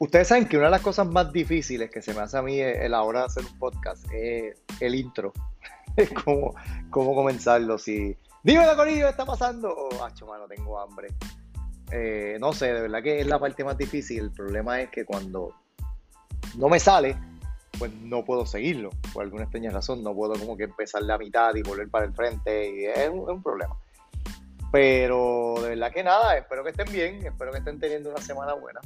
Ustedes saben que una de las cosas más difíciles que se me hace a mí a la hora de hacer un podcast es el intro. cómo, cómo comenzarlo. Si, dime la Corillo, ¿qué está pasando? Oh, acho, mano, tengo hambre. Eh, no sé, de verdad que es la parte más difícil. El problema es que cuando no me sale, pues no puedo seguirlo. Por alguna extraña razón, no puedo como que empezar la mitad y volver para el frente. Y es un, problema. Pero de verdad que nada, espero que estén bien, espero que estén teniendo una semana buena.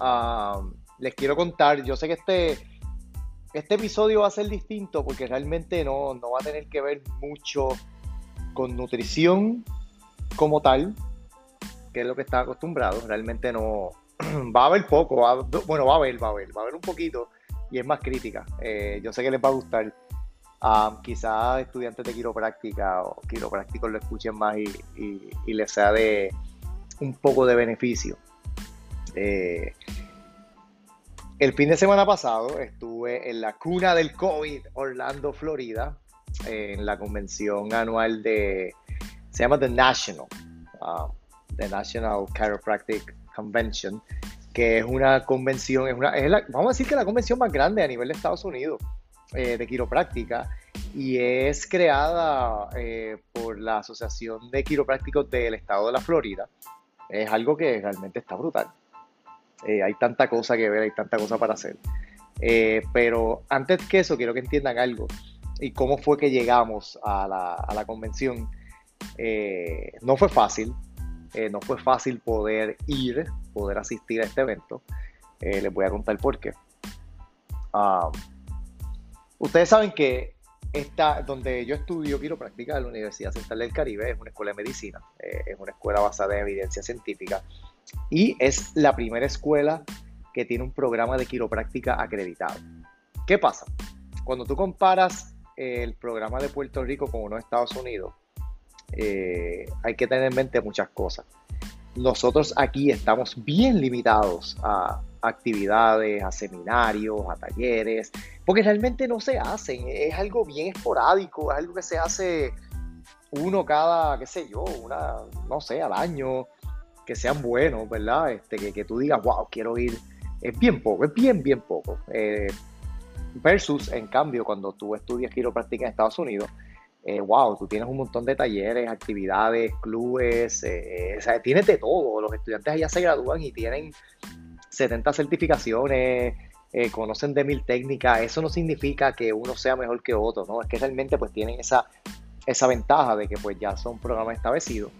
Ah, les quiero contar, yo sé que este, este episodio va a ser distinto porque realmente no, no va a tener que ver mucho con nutrición como tal, que es lo que está acostumbrado. Realmente no va a haber poco, bueno, va a haber, va a haber, va a haber un poquito y es más crítica. Eh, yo sé que les va a gustar. Um, quizás estudiantes de quiropráctica o quiroprácticos lo escuchen más y, les sea de un poco de beneficio. Eh, el fin de semana pasado estuve en la cuna del COVID, Orlando, Florida, en la convención anual de, se llama The National, um, The National Chiropractic Convention, que es una convención, es una, vamos a decir que la convención más grande a nivel de Estados Unidos eh, de quiropráctica y es creada eh, por la Asociación de Quiroprácticos del Estado de la Florida. Es algo que realmente está brutal. Eh, hay tanta cosa que ver, hay tanta cosa para hacer. pero antes que eso, quiero que entiendan algo y cómo fue que llegamos a la, a la convención. no fue fácil, no fue fácil poder ir poder asistir a este evento. Eh, les voy a contar por qué. Ah, ustedes saben que esta, donde yo estudio quiropráctica en la Universidad Central del Caribe, es una escuela de medicina, eh, es una escuela basada en evidencia científica y es la primera escuela que tiene un programa de quiropráctica acreditado. ¿Qué pasa? Cuando tú comparas el programa de Puerto Rico con uno de Estados Unidos, eh, hay que tener en mente muchas cosas nosotros aquí estamos bien limitados a actividades, a seminarios, a talleres, porque realmente no se hacen, es algo bien esporádico, es algo que se hace uno cada, qué sé yo, una, no sé, al año, que sean buenos, ¿verdad? Este, que, que tú digas, wow, quiero ir, es bien poco, es bien, bien poco. Eh, versus, en cambio, cuando tú estudias quiropráctica en Estados Unidos, eh, wow, tú tienes un montón de talleres, actividades, clubes, eh, o sea, tienes de todo. Los estudiantes allá se gradúan y tienen 70 certificaciones, eh, conocen de mil técnicas. Eso no significa que uno sea mejor que otro, ¿no? Es que realmente pues tienen esa, esa ventaja de que pues ya son programas establecidos.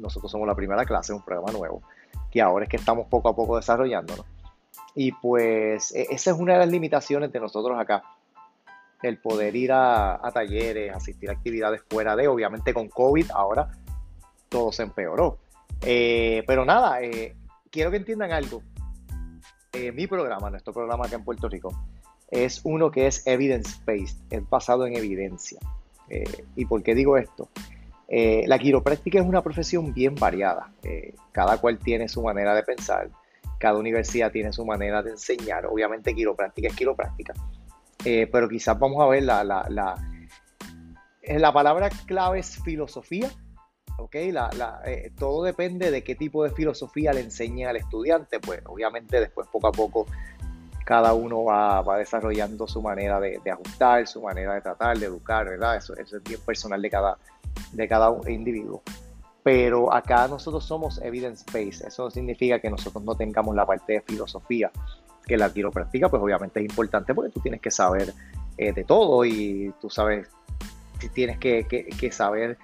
Nosotros somos la primera clase, un programa nuevo, que ahora es que estamos poco a poco desarrollándonos. Y pues e, esa es una de las limitaciones de nosotros acá el poder ir a, talleres, asistir a actividades fuera de, obviamente con COVID ahora todo se empeoró. Eh, pero nada, eh, quiero que entiendan algo. Eh, mi programa, nuestro programa acá en Puerto Rico, es uno que es evidence-based, es basado en evidencia. ¿Y por qué digo esto? La quiropráctica es una profesión bien variada. cada cual tiene su manera de pensar, cada universidad tiene su manera de enseñar. Obviamente quiropráctica es quiropráctica. Eh, pero quizás vamos a ver la, la, la, eh, la palabra clave es filosofía. ¿okay? La, eh, todo depende de qué tipo de filosofía le enseñe al estudiante. Pues obviamente después poco a poco cada uno va, va desarrollando su manera de, de, ajustar, su manera de tratar, de educar, ¿verdad? Eso, eso es bien personal de cada, de cada individuo. Pero acá nosotros somos evidence-based. Eso no significa que nosotros no tengamos la parte de filosofía que la quiropráctica, pues obviamente es importante porque tú tienes que saber eh, de todo y tú sabes, tienes que, que, saber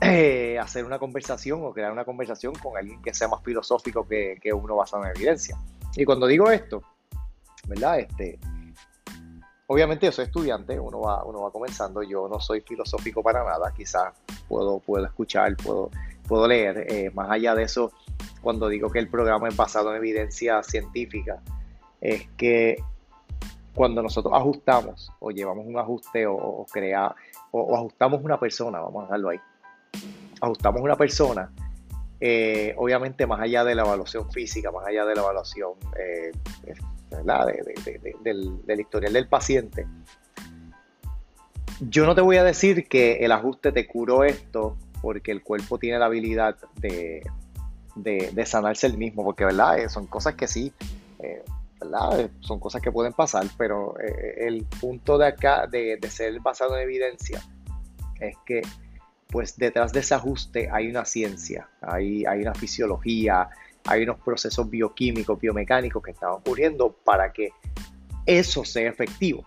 eh, hacer una conversación o crear una conversación con alguien que sea más filosófico que, que, uno basado en evidencia. Y cuando digo esto, ¿verdad? Este, obviamente yo soy estudiante, uno va, uno va comenzando, yo no soy filosófico para nada, quizás puedo, puedo escuchar, puedo, puedo leer, eh, más allá de eso, cuando digo que el programa es basado en evidencia científica, es que cuando nosotros ajustamos o llevamos un ajuste o, crea, o, ajustamos una persona, vamos a dejarlo ahí, ajustamos una persona, eh, obviamente más allá de la evaluación física, más allá de la evaluación eh, del, historial del paciente, yo no te voy a decir que el ajuste te curó esto porque el cuerpo tiene la habilidad de, de sanarse el mismo, porque ¿verdad? son cosas que sí eh, ¿verdad? Son cosas que pueden pasar, pero eh, el punto de acá, de, de, ser basado en evidencia, es que pues detrás de ese ajuste hay una ciencia, hay, hay una fisiología, hay unos procesos bioquímicos, biomecánicos que están ocurriendo para que eso sea efectivo.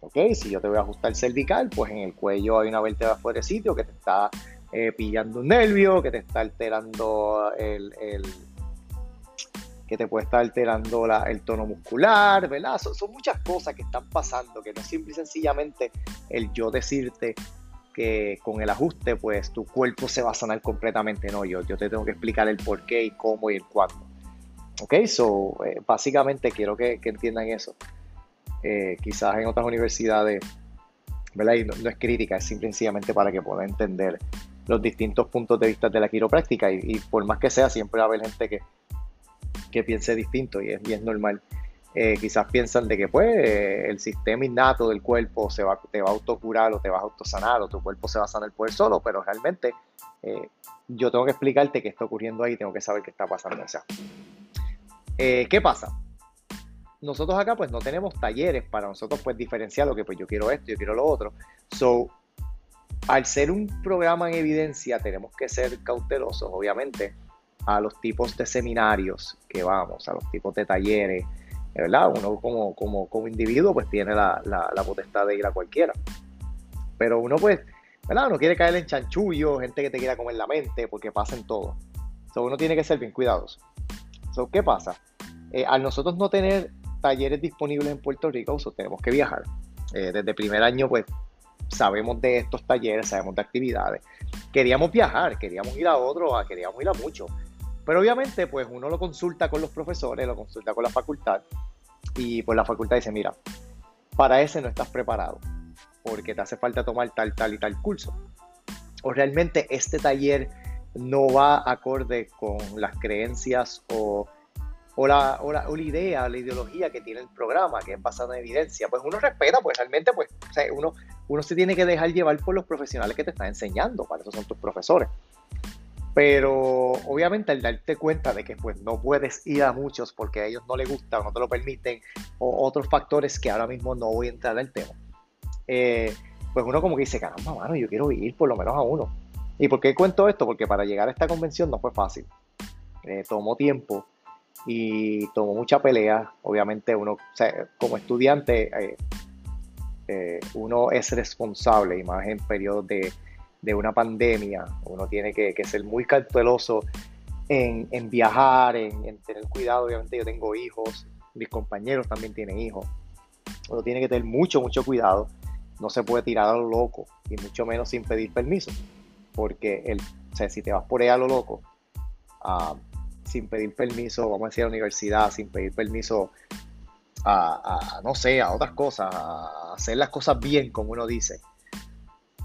¿Ok? Si yo te voy a ajustar cervical, pues en el cuello hay una vértebra fuera de sitio que te está eh, pillando un nervio, que te está alterando el, que te puede estar alterando el tono muscular, ¿verdad? Son, son, muchas cosas que están pasando, que no es simple y sencillamente el yo decirte que con el ajuste, pues tu cuerpo se va a sanar completamente, no, yo, yo te tengo que explicar el por qué y cómo y el cuándo. Ok, so, eh, básicamente quiero que, entiendan eso. Eh, quizás en otras universidades, ¿verdad? Y no, es crítica, es simplemente para que puedan entender los distintos puntos de vista de la quiropráctica y, por más que sea, siempre va a haber gente que, que piense distinto y es, y es normal. Eh, quizás piensan de que pues el sistema innato del cuerpo se va, te va a autocurar o te va a autosanar o tu cuerpo se va a sanar por él solo, pero realmente eh, yo tengo que explicarte qué está ocurriendo ahí, tengo que saber qué está pasando. O sea, eh, ¿qué pasa? Nosotros acá pues no tenemos talleres para nosotros pues diferenciar lo que pues yo quiero esto, yo quiero lo otro. So, al ser un programa en evidencia tenemos que ser cautelosos, obviamente, a los tipos de seminarios que vamos, a los tipos de talleres, ¿verdad? Uno como, como, como individuo pues tiene la, la, potestad de ir a cualquiera. Pero uno pues, ¿verdad? Uno quiere caer en chanchullo, gente que te quiera comer la mente, porque pasa todo. So, uno tiene que ser bien cuidadoso. So, ¿Qué pasa? Eh, al nosotros no tener talleres disponibles en Puerto Rico, tenemos que viajar. Eh, desde primer año pues sabemos de estos talleres, sabemos de actividades. Queríamos viajar, queríamos ir a otro, queríamos ir a mucho. Pero obviamente, pues uno lo consulta con los profesores, lo consulta con la facultad y pues la facultad dice, mira, para ese no estás preparado porque te hace falta tomar tal, tal y tal curso. O realmente este taller no va acorde con las creencias o, o, la, o, la, idea, la ideología que tiene el programa, que es basada en evidencia. Pues uno respeta, pues realmente, pues uno, uno se tiene que dejar llevar por los profesionales que te están enseñando, para eso son tus profesores. Pero obviamente al darte cuenta de que pues no puedes ir a muchos porque a ellos no les gusta o no te lo permiten, o otros factores que ahora mismo no voy a entrar en el tema, eh, pues uno como que dice, caramba, mano, yo quiero ir por lo menos a uno. ¿Y por qué cuento esto? Porque para llegar a esta convención no fue fácil. Eh, tomó tiempo y tomó mucha pelea. Obviamente uno, como estudiante, eh, uno es responsable y más en periodos de de una pandemia, uno tiene que, ser muy cauteloso en, viajar, en, tener cuidado. Obviamente yo tengo hijos, mis compañeros también tienen hijos. Uno tiene que tener mucho, mucho cuidado. No se puede tirar a lo loco y mucho menos sin pedir permiso. Porque el, si te vas por ahí a lo loco, ah, sin pedir permiso, vamos a decir a la universidad, sin pedir permiso a, no sé, a otras cosas, hacer las cosas bien, como uno dice,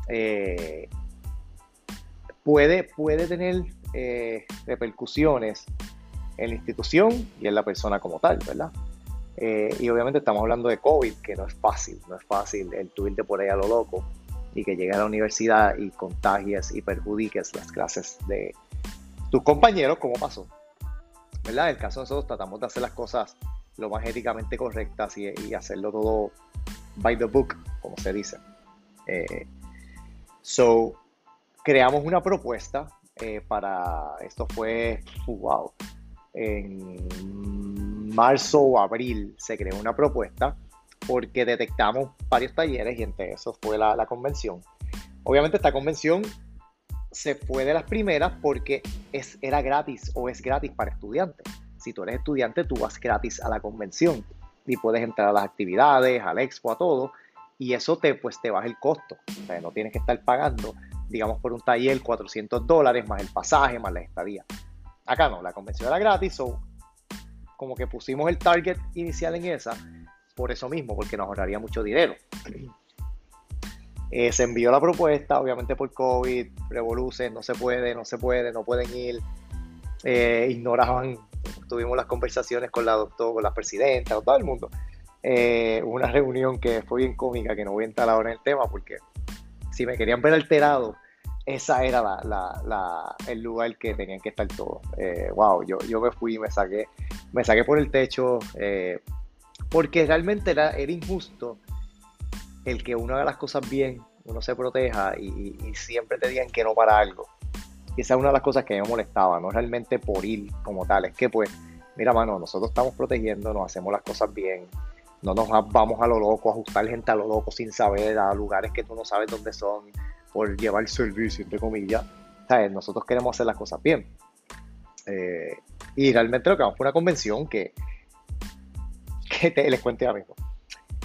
eh, puede, puede tener eh, repercusiones en la institución y en la persona como tal, ¿verdad? Eh, y obviamente estamos hablando de COVID, que no es fácil, no es fácil el tú irte por ahí a lo loco y que llegues a la universidad y contagies y perjudiques las clases de tus compañeros, como pasó. ¿Verdad? En el caso de nosotros tratamos de hacer las cosas lo más éticamente correctas y, y hacerlo todo by the book, como se dice. Eh, so, creamos una propuesta eh, para, esto fue, wow, en marzo o abril se creó una propuesta porque detectamos varios talleres y entre esos fue la, convención. Obviamente esta convención se fue de las primeras porque es, era gratis o es gratis para estudiantes. Si tú eres estudiante, tú vas gratis a la convención y puedes entrar a las actividades, al expo, a todo, y eso te, pues, te baja el costo. O no tienes que estar pagando digamos, por un taller 400 dólares más el pasaje, más la estadía. Acá no, la convención era gratis, o como que pusimos el target inicial en esa, por eso mismo, porque nos ahorraría mucho dinero. Eh, se envió la propuesta, obviamente por COVID, revoluce, no se puede, no se puede, no pueden ir. Eh, ignoraban, tuvimos las conversaciones con la doctora, con la presidenta, con todo el mundo. Eh, una reunión que fue bien cómica, que no voy a entrar ahora en el tema porque si me querían ver alterado, esa era la, el lugar que tenían que estar todos. wow, yo, yo me fui, me saqué, me saqué por el techo, porque realmente era, era injusto el que uno haga las cosas bien, uno se proteja y, siempre te digan que no para algo. Y esa es una de las cosas que me molestaba, no realmente por ir como tal, es que pues, mira mano, nosotros estamos protegiendo, nos hacemos las cosas bien, no nos vamos a lo loco, a ajustar gente a lo loco sin saber, a lugares que tú no sabes dónde son, por llevar servicio, entre comillas. ¿Sabes? Nosotros queremos hacer las cosas bien. Eh, y realmente lo que vamos fue una convención que, que te, les cuento ya mismo.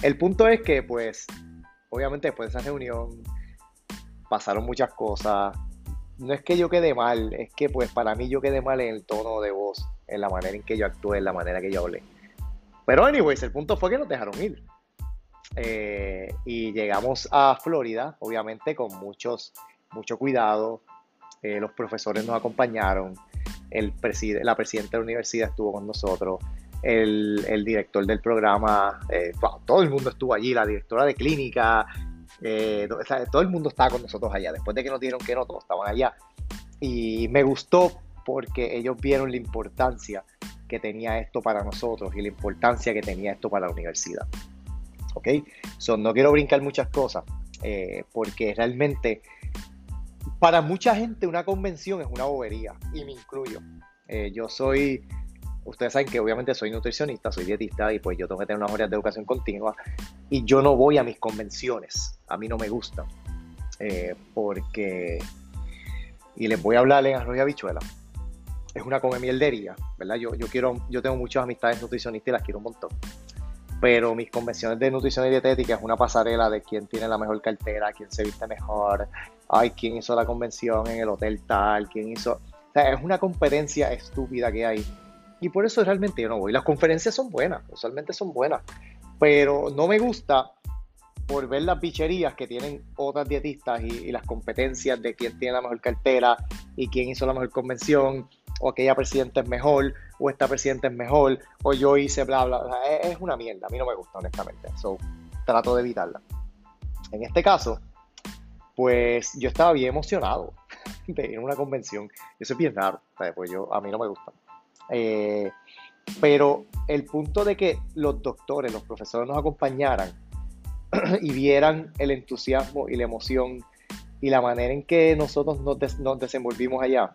El punto es que, pues, obviamente después de esa reunión pasaron muchas cosas. No es que yo quede mal, es que pues para mí yo quedé mal en el tono de voz, en la manera en que yo actué, en la manera que yo hablé. Pero anyways, el punto fue que nos dejaron ir. Eh, y llegamos a Florida, obviamente con muchos, mucho cuidado. Eh, los profesores nos acompañaron, la presidenta de la universidad estuvo con nosotros, el, director del programa, eh, todo el mundo estuvo allí, la directora de clínica, eh, todo el mundo estaba con nosotros allá. Después de que nos dieron que no, todos estaban allá. Y me gustó porque ellos vieron la importancia que tenía esto para nosotros y la importancia que tenía esto para la universidad. ¿Ok? So, no quiero brincar muchas cosas eh, porque realmente para mucha gente una convención es una bobería y me incluyo. yo soy ustedes saben que obviamente soy nutricionista, soy dietista y pues yo tengo que tener unas horas de educación continua y yo no voy a mis convenciones, a mí no me gusta, eh, porque, y les voy a hablar en arroz y habichuela, es una come mieldería, ¿verdad? Yo, yo, quiero, yo tengo muchas amistades nutricionistas y las quiero un montón, pero mis convenciones de nutrición y dietética es una pasarela de quién tiene la mejor cartera, quién se viste mejor, ay, quién hizo la convención en el hotel tal, quién hizo... O sea, es una competencia estúpida que hay y por eso realmente yo no voy. Las conferencias son buenas, usualmente son buenas, pero no me gusta por ver las bicherías que tienen otras dietistas y, las competencias de quién tiene la mejor cartera y quién hizo la mejor convención, o aquella presidenta es mejor, o esta presidenta es mejor, o yo hice bla, bla, bla. Es, una mierda, a mí no me gusta, honestamente. So, trato de evitarla. En este caso, pues yo estaba bien emocionado de ir a una convención. Yo soy bien raro, pues yo, a mí no me gusta. Eh, pero el punto de que los doctores, los profesores nos acompañaran y vieran el entusiasmo y la emoción y la manera en que nosotros nos, desenvolvimos allá,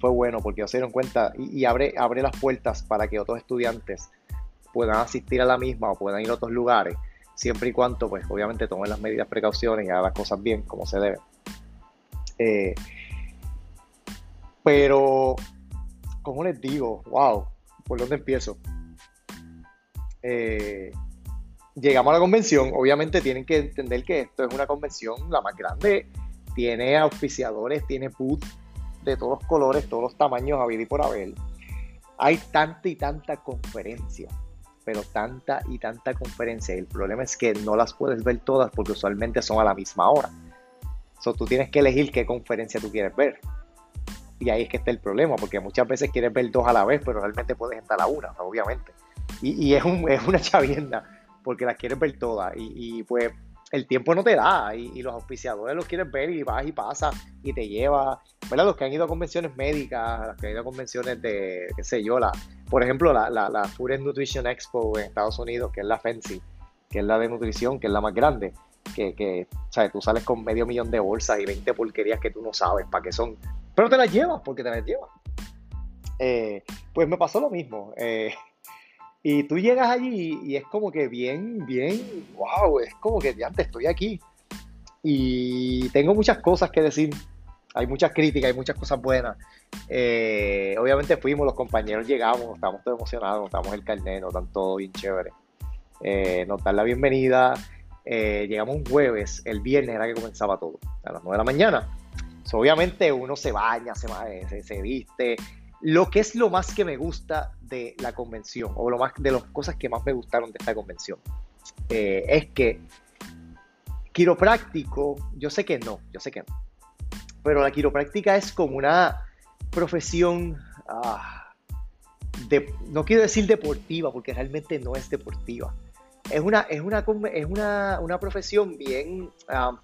fue bueno porque ellos se dieron cuenta y, abre, abre las puertas para que otros estudiantes puedan asistir a la misma o puedan ir a otros lugares, siempre y cuando, pues, obviamente tomen las medidas, precauciones y hagan las cosas bien como se debe. Eh, pero ¿cómo les digo? ¡Wow! ¿Por dónde empiezo? Eh, llegamos a la convención, obviamente tienen que entender que esto es una convención la más grande, tiene auspiciadores, tiene booth de todos los colores, todos los tamaños, a ver y por haber. Hay tanta y tanta conferencia, pero tanta y tanta conferencia. El problema es que no las puedes ver todas porque usualmente son a la misma hora. So, tú tienes que elegir qué conferencia tú quieres ver. Y ahí es que está el problema, porque muchas veces quieres ver dos a la vez, pero realmente puedes entrar a una, obviamente. Y, es, un, es, una chavienda, porque las quieres ver todas. Y, pues el tiempo no te da, y, los auspiciadores los quieres ver y vas y pasa y te lleva. ¿Verdad? Los que han ido a convenciones médicas, los que han ido a convenciones de, qué sé yo, la, por ejemplo, la, la, la Food Nutrition Expo en Estados Unidos, que es la FENSI, que es la de nutrición, que es la más grande. Que, que ¿sabes? tú sales con medio millón de bolsas y 20 porquerías que tú no sabes para qué son pero te las llevas porque te las llevas. Eh, pues me pasó lo mismo. Eh, y tú llegas allí y es como que bien, bien, wow, es como que ya antes estoy aquí. Y tengo muchas cosas que decir. Hay muchas críticas, hay muchas cosas buenas. Eh, obviamente fuimos, los compañeros llegamos, estamos todos emocionados, nos damos el carnet, nos dan todo bien chévere. nos dan la bienvenida. llegamos un jueves, el viernes era que comenzaba todo, a las 9 de la mañana obviamente uno se baña, se, se, viste. Lo que es lo más que me gusta de la convención, o lo más de las cosas que más me gustaron de esta convención, eh, es que quiropráctico, yo sé que no, yo sé que no, pero la quiropráctica es como una profesión, ah, de, no quiero decir deportiva, porque realmente no es deportiva. Es una, es una, es una, una profesión bien, ah,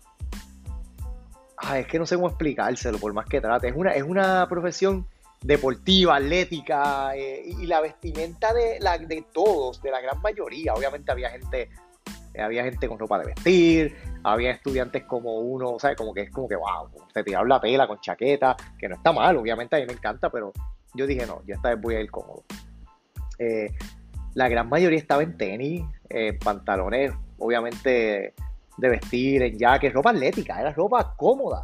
es que no sé cómo explicárselo, por más que trate. Es una, es una profesión deportiva, atlética, eh, y la vestimenta de, la, de todos, de la gran mayoría. Obviamente había gente, había gente con ropa de vestir, había estudiantes como uno, ¿sabes? Como que es como que, wow, se tiraron la tela con chaqueta, que no está mal, obviamente a mí me encanta, pero yo dije, no, yo esta vez voy a ir cómodo. Eh, la gran mayoría estaba en tenis, pantalones, obviamente de vestir, en jaques, ropa atlética, era ropa cómoda.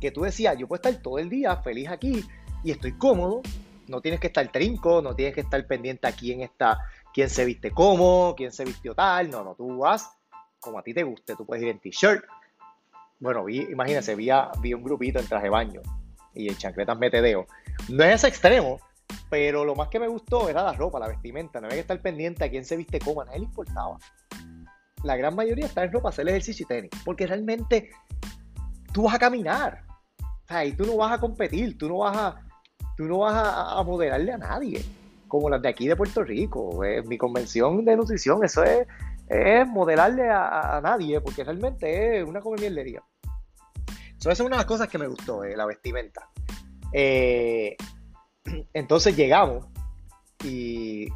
Que tú decías, yo puedo estar todo el día feliz aquí y estoy cómodo. No tienes que estar trinco, no tienes que estar pendiente a quién está, quién se viste cómo, quién se vistió tal. No, no, tú vas como a ti te guste. Tú puedes ir en t-shirt. Bueno, vi, imagínense, vi, vi un grupito en traje de baño y en chancletas metedeo. No es ese extremo, pero lo más que me gustó era la ropa, la vestimenta. No había que estar pendiente a quién se viste cómo, a nadie le importaba la gran mayoría está en ropa hacer ejercicio y tenis, porque realmente tú vas a caminar, o sea, y tú no vas a competir, tú no vas a, tú no vas a, moderarle a nadie, como las de aquí de Puerto Rico. mi convención de nutrición, eso es, es modelarle a, nadie, porque realmente es una como mierdería. Es una de las cosas que me gustó, la vestimenta. Eh, entonces llegamos y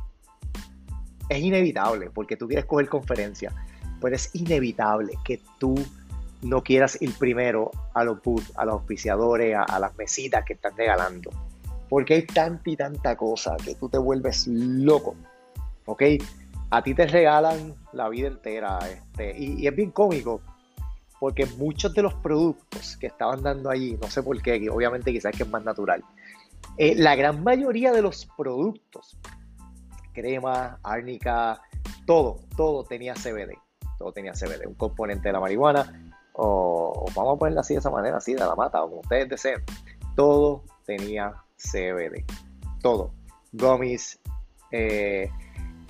es inevitable, porque tú quieres coger conferencia pues es inevitable que tú no quieras ir primero a los booths, a los auspiciadores, a, las mesitas que están regalando. Porque hay tanta y tanta cosa que tú te vuelves loco. ¿Ok? A ti te regalan la vida entera. Este, y, es bien cómico. Porque muchos de los productos que estaban dando allí, no sé por qué, obviamente quizás que es más natural. Eh, la gran mayoría de los productos, crema, árnica, todo, todo tenía CBD todo tenía CBD, un componente de la marihuana, o, vamos a ponerla así de esa manera, así de la mata, o como ustedes deseen, todo tenía CBD, todo, gummies, eh,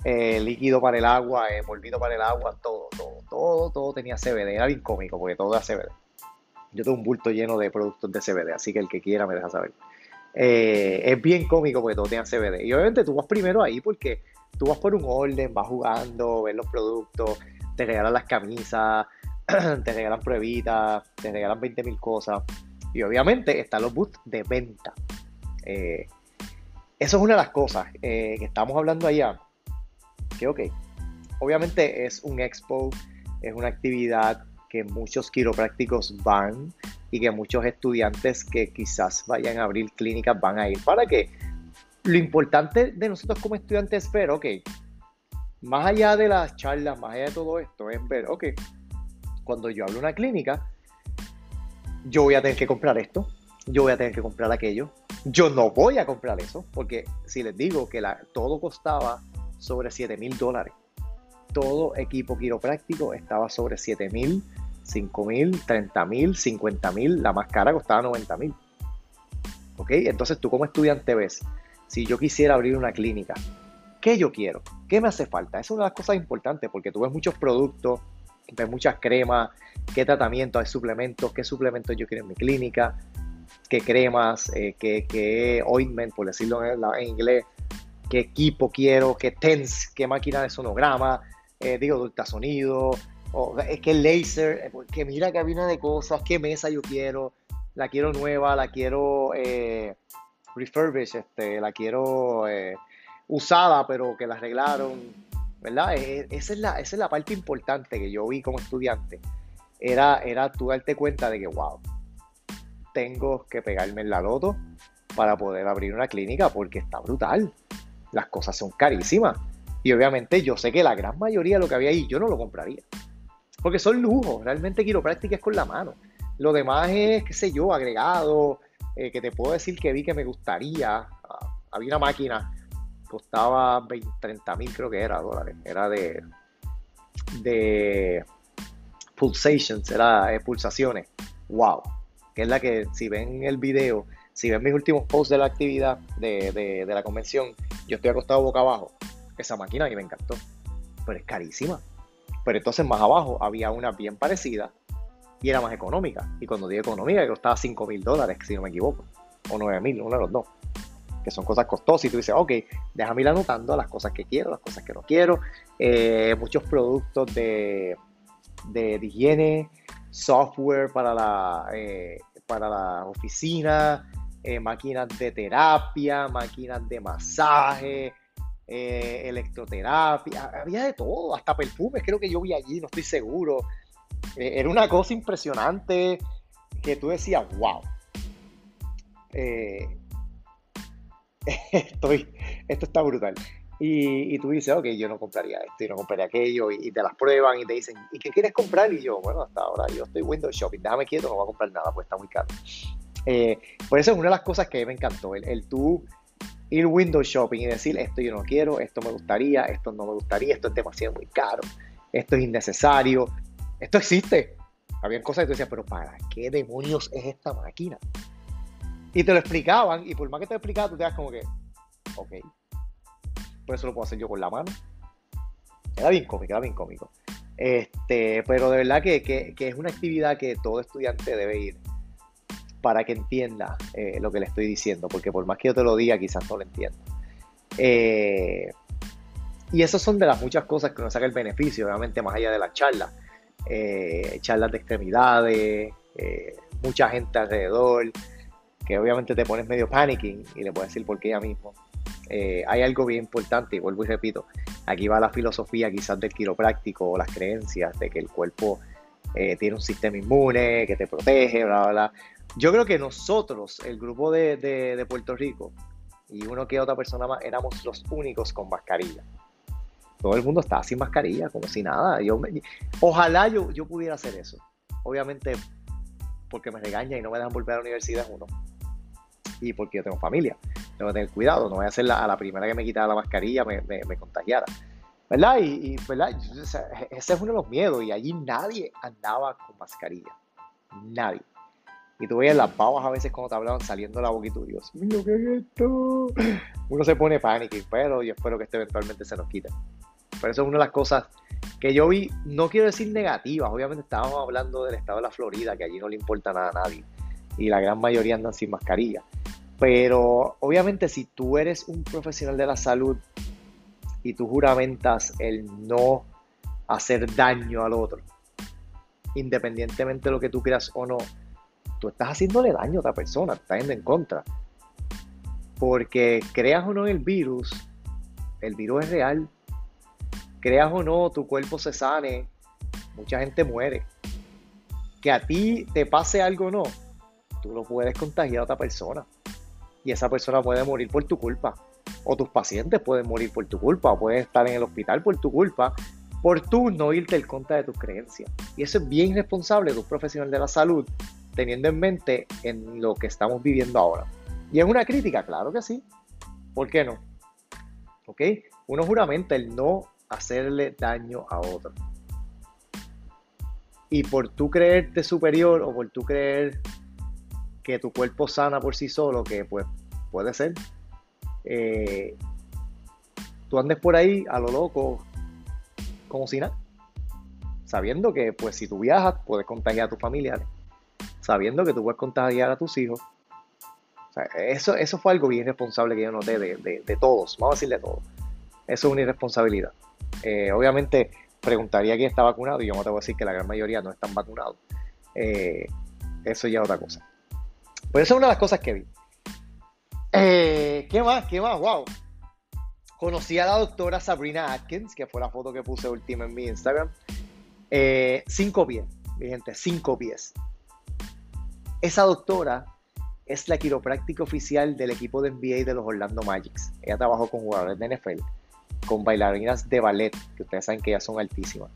eh, líquido para el agua, eh, para el agua, todo, todo, todo, todo tenía CBD, era bien cómico porque todo era CBD. Yo tengo un bulto lleno de productos de CBD, así que el que quiera me deja saber. es bien cómico porque todo tenía CBD. Y obviamente tú vas primero ahí porque tú vas por un orden, vas jugando, ves los productos, te regalan las camisas, te regalan pruebitas, te regalan 20 mil cosas. Y obviamente están los booths de venta. Eh, eso es una de las cosas eh, que estamos hablando allá. Que ok, obviamente es un expo, es una actividad que muchos quiroprácticos van y que muchos estudiantes que quizás vayan a abrir clínicas van a ir. ¿Para que Lo importante de nosotros como estudiantes es ver, ok, más allá de las charlas, más allá de todo esto, es ver, ok, cuando yo hablo una clínica, yo voy a tener que comprar esto, yo voy a tener que comprar aquello, yo no voy a comprar eso, porque si les digo que todo costaba sobre 7 mil dólares, todo equipo quiropráctico estaba sobre 7 mil, 5 mil, 30 mil, 50 mil, la más cara costaba 90 mil. ¿Ok? Entonces tú como estudiante ves, si yo quisiera abrir una clínica ¿Qué yo quiero? ¿Qué me hace falta? Esa es una de las cosas importantes porque tú ves muchos productos, ves muchas cremas, qué tratamientos, hay suplementos, qué suplementos yo quiero en mi clínica, qué cremas, eh, qué, ointment, por decirlo en, inglés, qué equipo quiero, qué TENS, qué máquina de sonograma, eh, digo, de ultrasonido, o, qué laser, eh, qué mira cabina de cosas, qué mesa yo quiero, la quiero nueva, la quiero eh, refurbish, este, la quiero usada, pero que la arreglaron, ¿verdad? Esa es la, esa es la parte importante que yo vi como estudiante. Era, era tú darte cuenta de que, wow, tengo que pegarme en la loto para poder abrir una clínica porque está brutal. Las cosas son carísimas. Y obviamente yo sé que la gran mayoría de lo que había ahí yo no lo compraría. Porque son lujos. Realmente quiropráctica es con la mano. Lo demás es, qué sé yo, agregado. Eh, que te puedo decir que vi que me gustaría. Ah, había una máquina costaba 20, 30 mil creo que era dólares, era de, de pulsations, era eh, pulsaciones, wow, que es la que si ven el video, si ven mis últimos posts de la actividad de, de, la convención, yo estoy acostado boca abajo, esa máquina a mí me encantó, pero es carísima, pero entonces más abajo había una bien parecida y era más económica, y cuando digo económica costaba 5 mil dólares, si no me equivoco, o 9 mil, uno de los dos que son cosas costosas, y tú dices, ok, déjame ir anotando las cosas que quiero, las cosas que no quiero, eh, muchos productos de, de, higiene, software para la, eh, para la oficina, eh, máquinas de terapia, máquinas de masaje, eh, electroterapia, había de todo, hasta perfumes, creo que yo vi allí, no estoy seguro. Eh, era una cosa impresionante que tú decías, wow. estoy, esto está brutal. Y, tú dices, ok, yo no compraría esto y no compraría aquello, y, te las prueban y te dicen, ¿y qué quieres comprar? Y yo, bueno, hasta ahora yo estoy Windows Shopping, déjame quieto, no voy a comprar nada, pues está muy caro. Eh, por eso es una de las cosas que me encantó, el, el ir Windows Shopping y decir, esto yo no quiero, esto me gustaría, esto no me gustaría, esto es demasiado muy caro, esto es innecesario, esto existe. Habían cosas que tú decías, pero ¿para qué demonios es esta máquina? Y te lo explicaban, y por más que te lo explicaban, tú te das como que, ok, por eso lo puedo hacer yo con la mano. Era bien cómico, era bien cómico. Este, pero de verdad que, es una actividad que todo estudiante debe ir para que entienda eh, lo que le estoy diciendo, porque por más que yo te lo diga, quizás no lo entienda. Eh, y esas son de las muchas cosas que nos saca el beneficio, obviamente más allá de la charla. Eh, charlas de extremidades, mucha gente alrededor, que obviamente te pones medio panicking y le puedes decir por qué ya mismo. Eh, hay algo bien importante, y vuelvo y repito, aquí va la filosofía quizás del quiropráctico o las creencias de que el cuerpo eh, tiene un sistema inmune que te protege, bla, bla, bla. Yo creo que nosotros, el grupo de, Puerto Rico, y uno que otra persona más, éramos los únicos con mascarilla. Todo el mundo estaba sin mascarilla, como si nada. Yo ojalá yo, yo pudiera hacer eso. Obviamente, porque me regaña y no me dejan volver a la universidad uno. Y porque yo tengo familia tengo que tener cuidado, no voy a hacer a la primera que me quitara la mascarilla me, me, contagiara. ¿Verdad? Y, ¿verdad? ese es uno de los miedos y allí nadie andaba con mascarilla. Nadie. Y tú veías las babas a veces cuando te hablaban saliendo la boquita, Dios mío, ¿qué es esto? Uno se pone pánico, pero yo espero que esto eventualmente se nos quite. Pero eso es una de las cosas que yo vi, no quiero decir negativas, obviamente estábamos hablando del estado de la Florida, que allí no le importa nada a nadie. Y la gran mayoría andan sin mascarilla. Pero obviamente si tú eres un profesional de la salud y tú juramentas el no hacer daño al otro, independientemente de lo que tú creas o no, tú estás haciéndole daño a otra persona, estás yendo en contra. Porque creas o no el virus, el virus es real. Creas o no, tu cuerpo se sane, mucha gente muere. Que a ti te pase algo o no, tú lo puedes contagiar a otra persona y esa persona puede morir por tu culpa. O tus pacientes pueden morir por tu culpa, o pueden estar en el hospital por tu culpa, por tú no irte en contra de tus creencias. Y eso es bien responsable de un profesional de la salud, teniendo en mente en lo que estamos viviendo ahora. Y es una crítica, claro que sí. ¿Por qué no? ¿Ok? Uno juramenta el no hacerle daño a otro. Y por tú creerte superior o por tú creer que tu cuerpo sana por sí solo, que pues puede ser, eh, tú andes por ahí a lo loco, como si nada, sabiendo que pues si tú viajas puedes contagiar a tus familiares, sabiendo que tú puedes contagiar a tus hijos. eso, eso fue algo bien responsable que yo noté de, todos, vamos a decirle de todos. Eso es una irresponsabilidad. Eh, obviamente preguntaría quién está vacunado y yo no te voy a decir que la gran mayoría no están vacunados. Eh, eso ya es otra cosa. Pues esa es una de las cosas que vi. Eh, ¿Qué más? ¿Qué más? ¡Wow! Conocí a la doctora Sabrina Atkins, que fue la foto que puse última en mi Instagram. Eh, cinco pies, mi gente, cinco pies. Esa doctora es la quiropráctica oficial del equipo de NBA de los Orlando Magics. Ella trabajó con jugadores de NFL, con bailarinas de ballet, que ustedes saben que ya son altísimas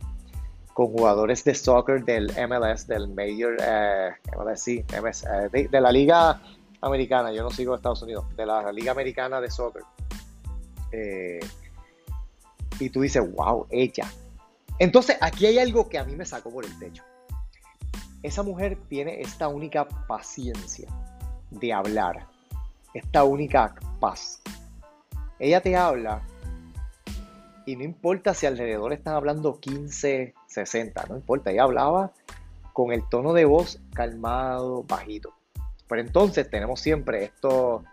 con jugadores de soccer del MLS, del Major, eh, MLS, sí, eh, de, la Liga Americana, yo no sigo Estados Unidos, de la Liga Americana de Soccer. Eh, y tú dices, wow, ella. Entonces, aquí hay algo que a mí me sacó por el techo. Esa mujer tiene esta única paciencia de hablar, esta única paz. Ella te habla y no importa si alrededor están hablando 15, 60, no importa, ella hablaba con el tono de voz calmado, bajito. Pero entonces tenemos siempre estos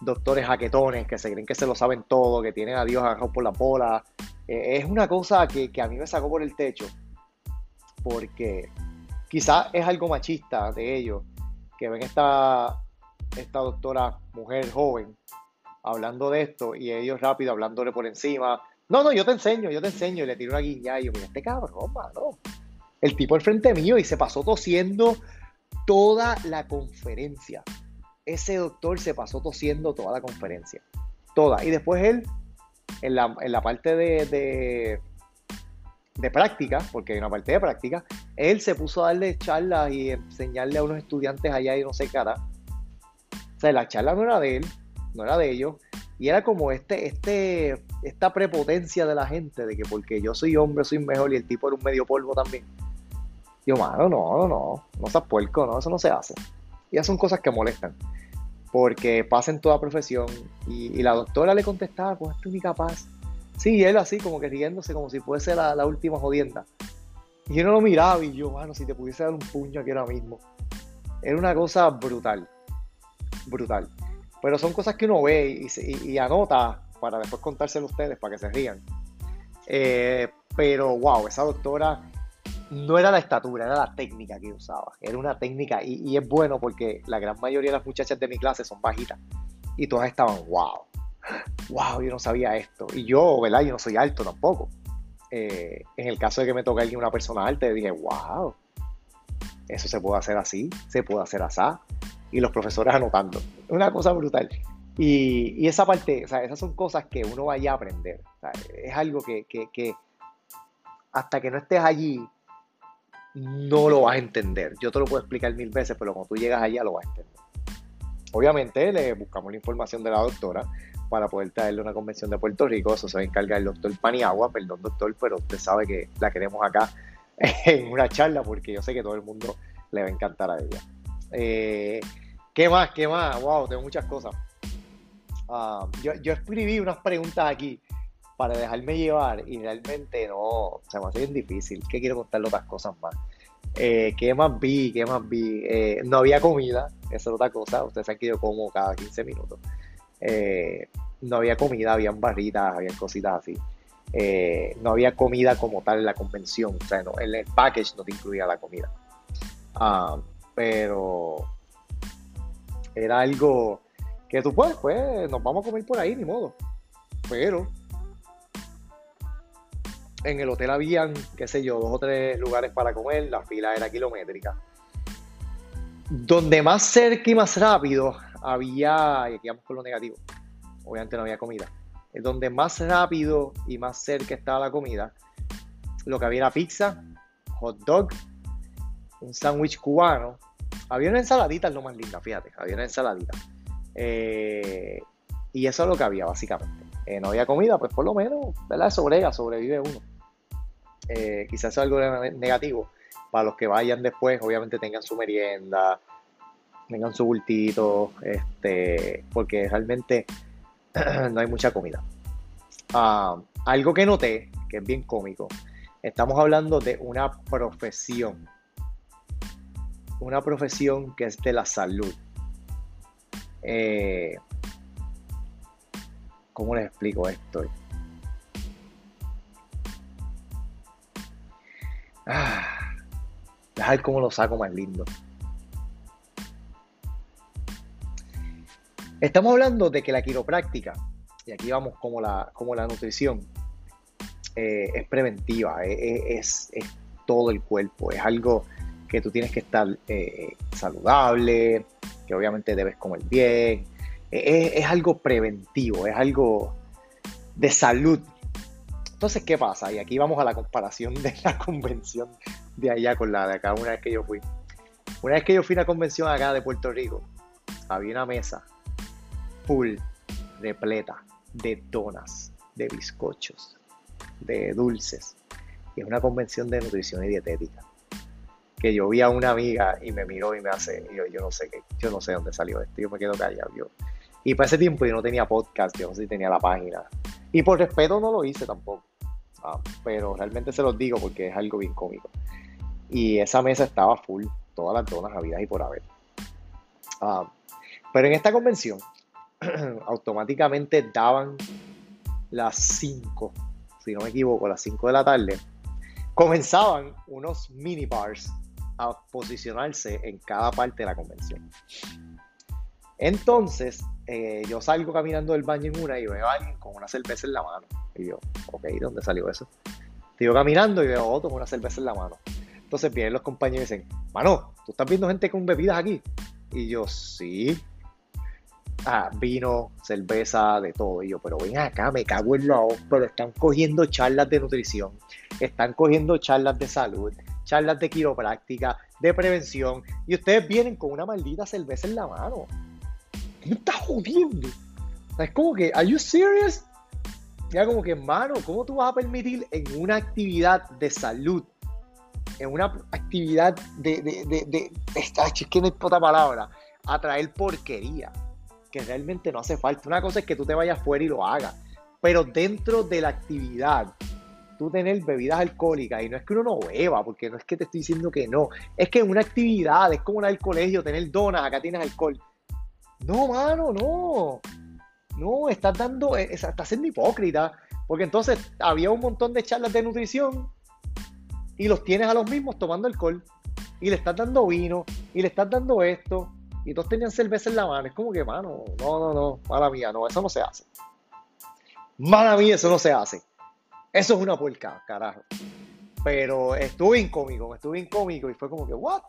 doctores jaquetones que se creen que se lo saben todo, que tienen a Dios agarrado por la bola. Eh, es una cosa que, que, a mí me sacó por el techo, porque quizás es algo machista de ellos, que ven esta, esta doctora mujer joven hablando de esto y ellos rápido hablándole por encima. No, no, yo te enseño, yo te enseño. Y le tiro una guiña y yo, mira, este cabrón, mano. El tipo al frente mío y se pasó tosiendo toda la conferencia. Ese doctor se pasó tosiendo toda la conferencia. Toda. Y después él, en la, parte de, de, práctica, porque hay una parte de práctica, él se puso a darle charlas y enseñarle a unos estudiantes allá y no sé qué O sea, la charla no era de él, no era de ellos. Y era como este, este, esta prepotencia de la gente de que porque yo soy hombre soy mejor y el tipo era un medio polvo también. Yo, mano, no, no, no, no seas puerco, no, eso no se hace. Y esas son cosas que molestan. Porque pasa en toda profesión. Y, la doctora le contestaba, pues estoy incapaz. Sí, y él así, como que riéndose, como si fuese la, la última jodienda. Y yo no lo miraba y yo, mano, si te pudiese dar un puño aquí ahora mismo. Era una cosa brutal. Brutal. Pero son cosas que uno ve y, anota para después contárselo a ustedes, para que se rían. Eh, pero, wow, esa doctora no era la estatura, era la técnica que usaba. Era una técnica, y, es bueno porque la gran mayoría de las muchachas de mi clase son bajitas. Y todas estaban, wow, wow, yo no sabía esto. Y yo, ¿verdad? Yo no soy alto tampoco. Eh, en el caso de que me toque alguien una persona alta, dije, wow, eso se puede hacer así, se puede hacer así. Y los profesores anotando. Una cosa brutal. Y, esa parte, o sea, esas son cosas que uno vaya a aprender. es algo que, que hasta que no estés allí, no lo vas a entender. Yo te lo puedo explicar mil veces, pero cuando tú llegas allá lo vas a entender. Obviamente le buscamos la información de la doctora para poder traerle una convención de Puerto Rico. Eso se va a encargar el doctor Paniagua, perdón doctor, pero usted sabe que la queremos acá en una charla porque yo sé que todo el mundo le va a encantar a ella. Eh, ¿Qué más? ¿Qué más? Wow, tengo muchas cosas. Ah, yo, yo escribí unas preguntas aquí para dejarme llevar y realmente no, se me hace bien difícil. ¿Qué quiero contarle otras cosas más? Eh, ¿Qué más vi? ¿Qué más vi? Eh, no había comida, esa es otra cosa. Ustedes saben que yo como cada 15 minutos. Eh, no había comida, habían barritas, habían cositas así. no había comida como tal en la convención, o sea, no, en el package no te incluía la comida. Ah, pero era algo que tú puedes, pues nos vamos a comer por ahí, ni modo. Pero en el hotel habían, qué sé yo, dos o tres lugares para comer, la fila era kilométrica. Donde más cerca y más rápido había, y aquí vamos con lo negativo, obviamente no había comida, donde más rápido y más cerca estaba la comida, lo que había era pizza, hot dog, un sándwich cubano, había una ensaladita, es lo más linda, fíjate, había una ensaladita. Eh, y eso es lo que había, básicamente. Eh, no había comida, pues por lo menos, ¿verdad? Sobrega, sobrevive uno. Eh, quizás es algo negativo. Para los que vayan después, obviamente tengan su merienda, tengan su bultito, este, porque realmente no hay mucha comida. Ah, algo que noté, que es bien cómico, estamos hablando de una profesión, una profesión que es de la salud. Eh, ¿Cómo les explico esto? Ah, ver cómo lo saco más lindo. Estamos hablando de que la quiropráctica, y aquí vamos como la, como la nutrición, eh, es preventiva, eh, eh, es, todo el cuerpo, es algo que tú tienes que estar saludable, que obviamente debes comer bien, es, algo preventivo, es algo de salud entonces, ¿qué pasa? Y aquí vamos a la comparación de la convención de allá con la de acá, una vez que yo fui. Una vez que yo fui a una convención acá de Puerto Rico, había una mesa full, repleta de donas, de bizcochos, de dulces. Y es una convención de nutrición y dietética. Que yo vi a una amiga y me miró y me hace, yo, yo no sé qué, yo no sé dónde salió esto, yo me quedo callado. Yo. Y para ese tiempo yo no tenía podcast, yo no sé si tenía la página. Y por respeto no lo hice tampoco. Ah, pero realmente se los digo porque es algo bien cómico. Y esa mesa estaba full, todas las donas habidas y por haber. Ah, pero en esta convención, automáticamente daban las 5, si no me equivoco, las 5 de la tarde, comenzaban unos mini bars a posicionarse en cada parte de la convención. Entonces, eh, yo salgo caminando del baño en una y veo a alguien con una cerveza en la mano. Y yo, ok, ¿dónde salió eso? Sigo caminando y veo a otro con una cerveza en la mano. Entonces vienen los compañeros y dicen, mano, ¿tú estás viendo gente con bebidas aquí? Y yo, sí. Ah, vino, cerveza, de todo. Y yo, pero ven acá, me cago en la pero están cogiendo charlas de nutrición, están cogiendo charlas de salud, charlas de quiropráctica, de prevención, y ustedes vienen con una maldita cerveza en la mano. ¿Qué me estás jodiendo? es como que, ¿are you serious? Ya como que, mano, ¿cómo tú vas a permitir en una actividad de salud, en una actividad de, de, de, de, es que no hay otra palabra, atraer porquería? Que realmente no hace falta. Una cosa es que tú te vayas fuera y lo hagas, pero dentro de la actividad, tú tener bebidas alcohólicas, y no es que uno no beba, porque no es que te estoy diciendo que no, es que en una actividad, es como la del colegio, tener donas, acá tienes alcohol. No, mano, no. No, estás dando, eh, estás siendo hipócrita, porque entonces había un montón de charlas de nutrición y los tienes a los mismos tomando alcohol y le estás dando vino y le estás dando esto y todos tenían cerveza en la mano. Es como que, mano, no, no, no, mala mía, no, eso no se hace. Mala mía, eso no se hace. Eso es una puerca, carajo. Pero estuve incómico, estuve incómico y fue como que, ¿what?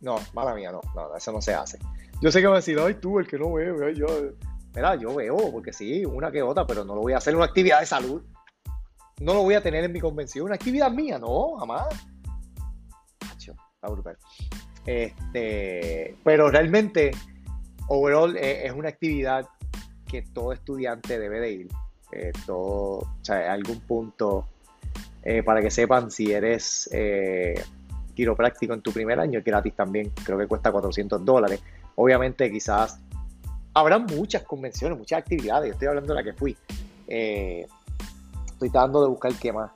No, mala mía, no, no, eso no se hace. Yo sé que va a decir, ay, tú, el que no bebe, yo. Mira, yo veo, porque sí, una que otra, pero no lo voy a hacer en una actividad de salud. No lo voy a tener en mi convención. Una actividad mía, no, jamás. Está brutal. Este, pero realmente, overall, eh, es una actividad que todo estudiante debe de ir. Eh, todo, o sea, algún punto, eh, para que sepan si eres quiropráctico en tu primer año, es gratis también, creo que cuesta 400 dólares. Obviamente quizás habrá muchas convenciones, muchas actividades, estoy hablando de la que fui. Eh, estoy tratando de buscar qué más.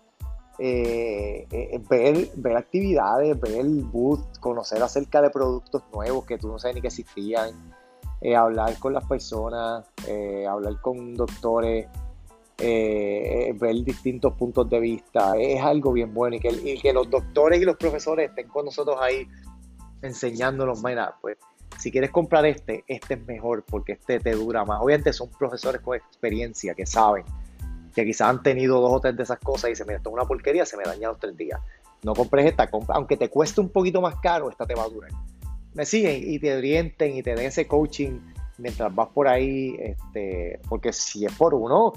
Eh, eh, ver, ver actividades, ver el conocer acerca de productos nuevos que tú no sabes ni que existían, hablar con las personas, hablar con doctores, ver distintos puntos de vista, es algo bien bueno y que, y que los doctores y los profesores estén con nosotros ahí enseñándonos, mira, pues si quieres comprar este, este es mejor porque este te dura más. Obviamente son profesores con experiencia que saben, que quizás han tenido dos o tres de esas cosas y dicen, mira, esto es una porquería, se me daña los tres días. No compres esta, compra, aunque te cueste un poquito más caro, esta te va a durar. Me siguen y te orienten y te den ese coaching mientras vas por ahí, este, porque si es por uno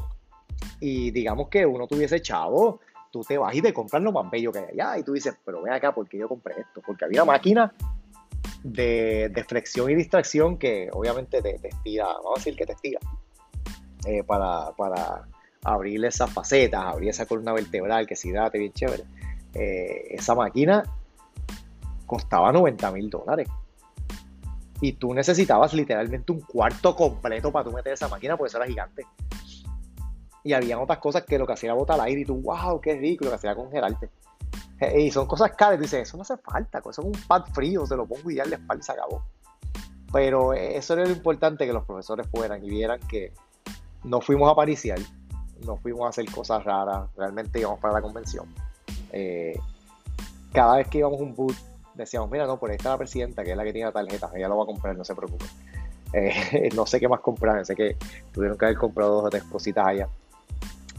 y digamos que uno tuviese chavo, tú te vas y te compras lo más bello que hay allá y tú dices, pero ven acá, ¿por qué yo compré esto? Porque había una máquina de, flexión y distracción que obviamente te, estira, vamos a decir que te estira, eh, para, para abrir esas facetas, abrir esa columna vertebral que se hidrate bien chévere. Eh, esa máquina costaba 90 mil dólares. Y tú necesitabas literalmente un cuarto completo para tú meter esa máquina porque eso era gigante. Y había otras cosas que lo que hacía era botar al aire y tú, wow, qué rico, lo que hacía congelarte. Y son cosas caras. Y dices, eso no hace falta. Eso es un pad frío, se lo pongo y ya la espalda se acabó. Pero eso era lo importante que los profesores fueran y vieran que no fuimos a pariciar, no fuimos a hacer cosas raras, realmente íbamos para la convención. Eh, cada vez que íbamos a un boot, decíamos, mira, no, por ahí está la presidenta, que es la que tiene la tarjeta, ella lo va a comprar, no se preocupe. Eh, no sé qué más comprar, sé que tuvieron que haber comprado dos o tres cositas allá.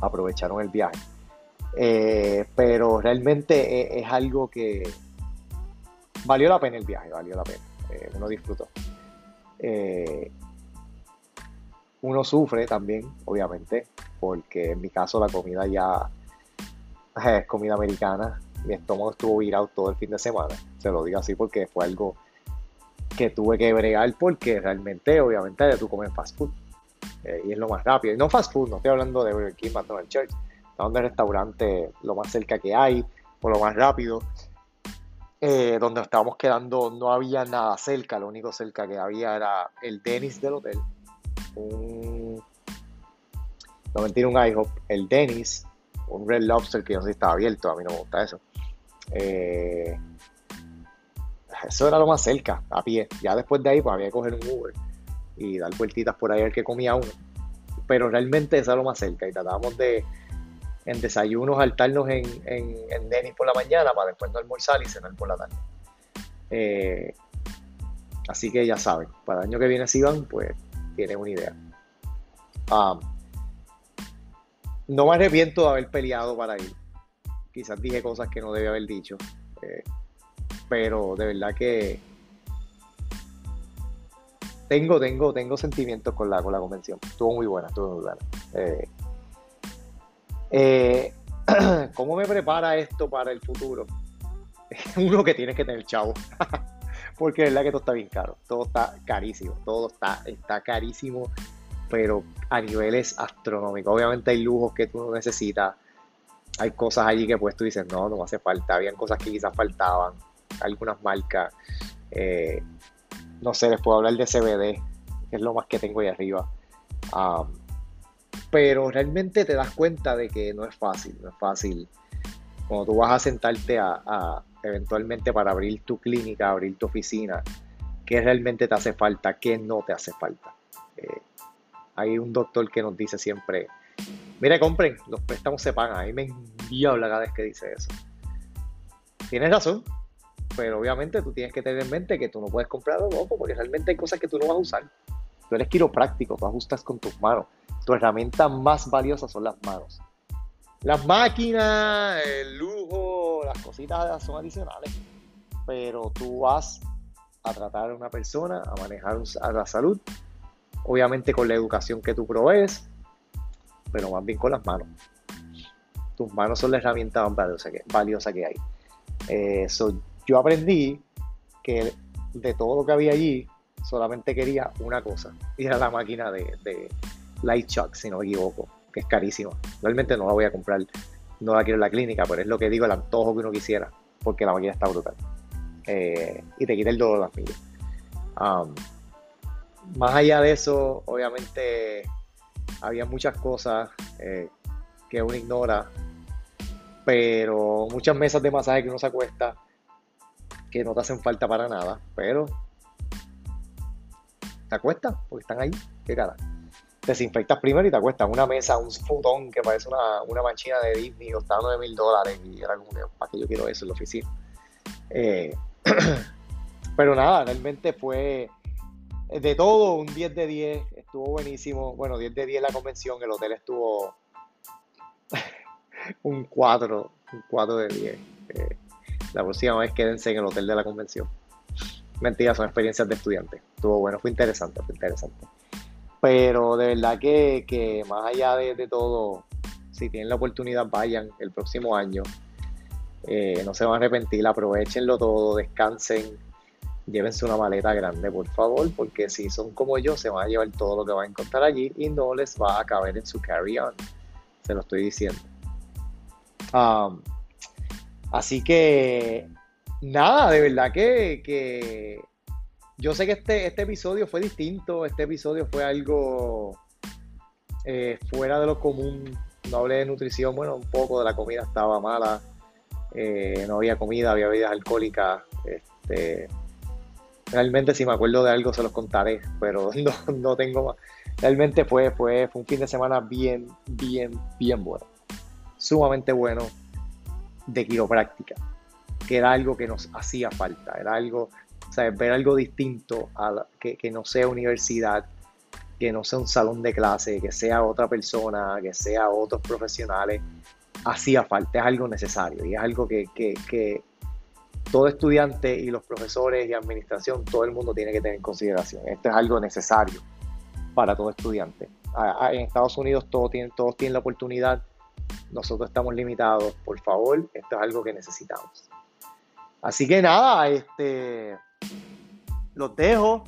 Aprovecharon el viaje. Eh, pero realmente es, algo que valió la pena el viaje, valió la pena. Uno disfrutó. Uno sufre también, obviamente, porque en mi caso la comida ya es comida americana. Mi estómago estuvo virado todo el fin de semana. Se lo digo así porque fue algo que tuve que bregar porque realmente, obviamente, tú comes fast food. y es lo más rápido. Y no fast food, no estoy hablando de Burger King, McDonald's, Church donde el restaurante lo más cerca que hay, o lo más rápido. Eh, donde estábamos quedando no había nada cerca, lo único cerca que había era el Dennis del hotel. Un, no mentira, un IHOP, el Dennis, un Red Lobster que no sé si estaba abierto, a mí no me gusta eso. Eh, eso era lo más cerca, a pie. Ya después de ahí, pues había que coger un Uber y dar vueltitas por ahí al que comía uno. Pero realmente eso era lo más cerca y tratábamos de, en desayunos altarnos en, en, en Denis por la mañana para después no almorzar y cenar por la tarde. Eh, así que ya saben, para el año que viene si van, pues tienen una idea. Um, no me arrepiento de haber peleado para ir. Quizás dije cosas que no debía haber dicho. Eh, pero de verdad que tengo, tengo, tengo sentimientos con la, con la convención. Estuvo muy buena, estuvo muy buena. Eh, eh, ¿Cómo me prepara esto para el futuro? Uno que tienes que tener chavo. Porque es verdad que todo está bien caro. Todo está carísimo. Todo está, está carísimo. Pero a niveles astronómicos. Obviamente hay lujos que tú no necesitas. Hay cosas allí que pues tú dices, no, no hace falta. Habían cosas que quizás faltaban. Algunas marcas. Eh, no sé, les puedo hablar de CBD, que es lo más que tengo ahí arriba. Pero realmente te das cuenta de que no es fácil, no es fácil. Cuando tú vas a sentarte a, eventualmente para abrir tu clínica, abrir tu oficina, qué realmente te hace falta, qué no te hace falta. Eh, hay un doctor que nos dice siempre, mire, compren, los préstamos se pagan. A mí me endiabla cada vez que dice eso. Tienes razón, pero obviamente tú tienes que tener en mente que tú no puedes comprar algo porque realmente hay cosas que tú no vas a usar. Tú eres quiropráctico, tú ajustas con tus manos tu herramienta más valiosa son las manos. Las máquinas, el lujo, las cositas son adicionales, pero tú vas a tratar a una persona, a manejar a la salud, obviamente con la educación que tú provees, pero más bien con las manos. Tus manos son la herramienta más valiosa que, hay. Eh, yo aprendí que de todo lo que había allí, solamente quería una cosa, y era la máquina de, Light Shock, si no me equivoco, que es carísimo. Realmente no la voy a comprar, no la quiero en la clínica, pero es lo que digo, el antojo que uno quisiera, porque la máquina está brutal. Eh, y te quita el dolor de las millas. Um, más allá de eso, obviamente había muchas cosas eh, que uno ignora, pero muchas mesas de masaje que uno se acuesta que no te hacen falta para nada, pero te acuestas porque están ahí, qué cara desinfectas primero y te acuestas una mesa, un futón que parece una, una manchina de Disney, costaba 9 mil dólares y era como que, ¿para qué yo quiero eso en la oficina? Eh, pero nada, realmente fue de todo un 10 de 10, estuvo buenísimo. Bueno, 10 de 10 la convención, el hotel estuvo un 4, un 4 de 10. Eh, la próxima vez quédense en el hotel de la convención. Mentira, son experiencias de estudiantes. Estuvo bueno, fue interesante, fue interesante. Pero de verdad que, más allá de, todo, si tienen la oportunidad, vayan el próximo año. Eh, no se van a arrepentir, aprovechenlo todo, descansen, llévense una maleta grande, por favor, porque si son como yo, se van a llevar todo lo que van a encontrar allí y no les va a caber en su carry-on. Se lo estoy diciendo. Um, así que, nada, de verdad que yo sé que este, este episodio fue distinto, este episodio fue algo eh, fuera de lo común. No hablé de nutrición, bueno, un poco de la comida estaba mala, eh, no había comida, había bebidas alcohólicas. Este, realmente si me acuerdo de algo se los contaré, pero no, no tengo más. Realmente fue, fue, fue un fin de semana bien, bien, bien bueno. Sumamente bueno de quiropráctica, que era algo que nos hacía falta, era algo ver algo distinto, a que, no sea universidad, que no sea un salón de clase, que sea otra persona, que sea otros profesionales, hacía falta, es algo necesario y es algo que, todo estudiante y los profesores y administración, todo el mundo tiene que tener en consideración. Esto es algo necesario para todo estudiante. En Estados Unidos todos tienen, la oportunidad, nosotros estamos limitados. Por favor, esto es algo que necesitamos. Así que nada, este los dejo.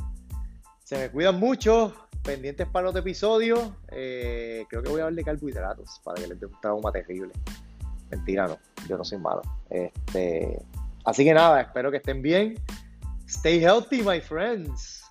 Se me cuidan mucho. Pendientes para otro episodio. Eh, creo que voy a hablar de carbohidratos para que les dé un trauma terrible. Mentira, no. Yo no soy malo. Este, así que nada, espero que estén bien. Stay healthy, my friends.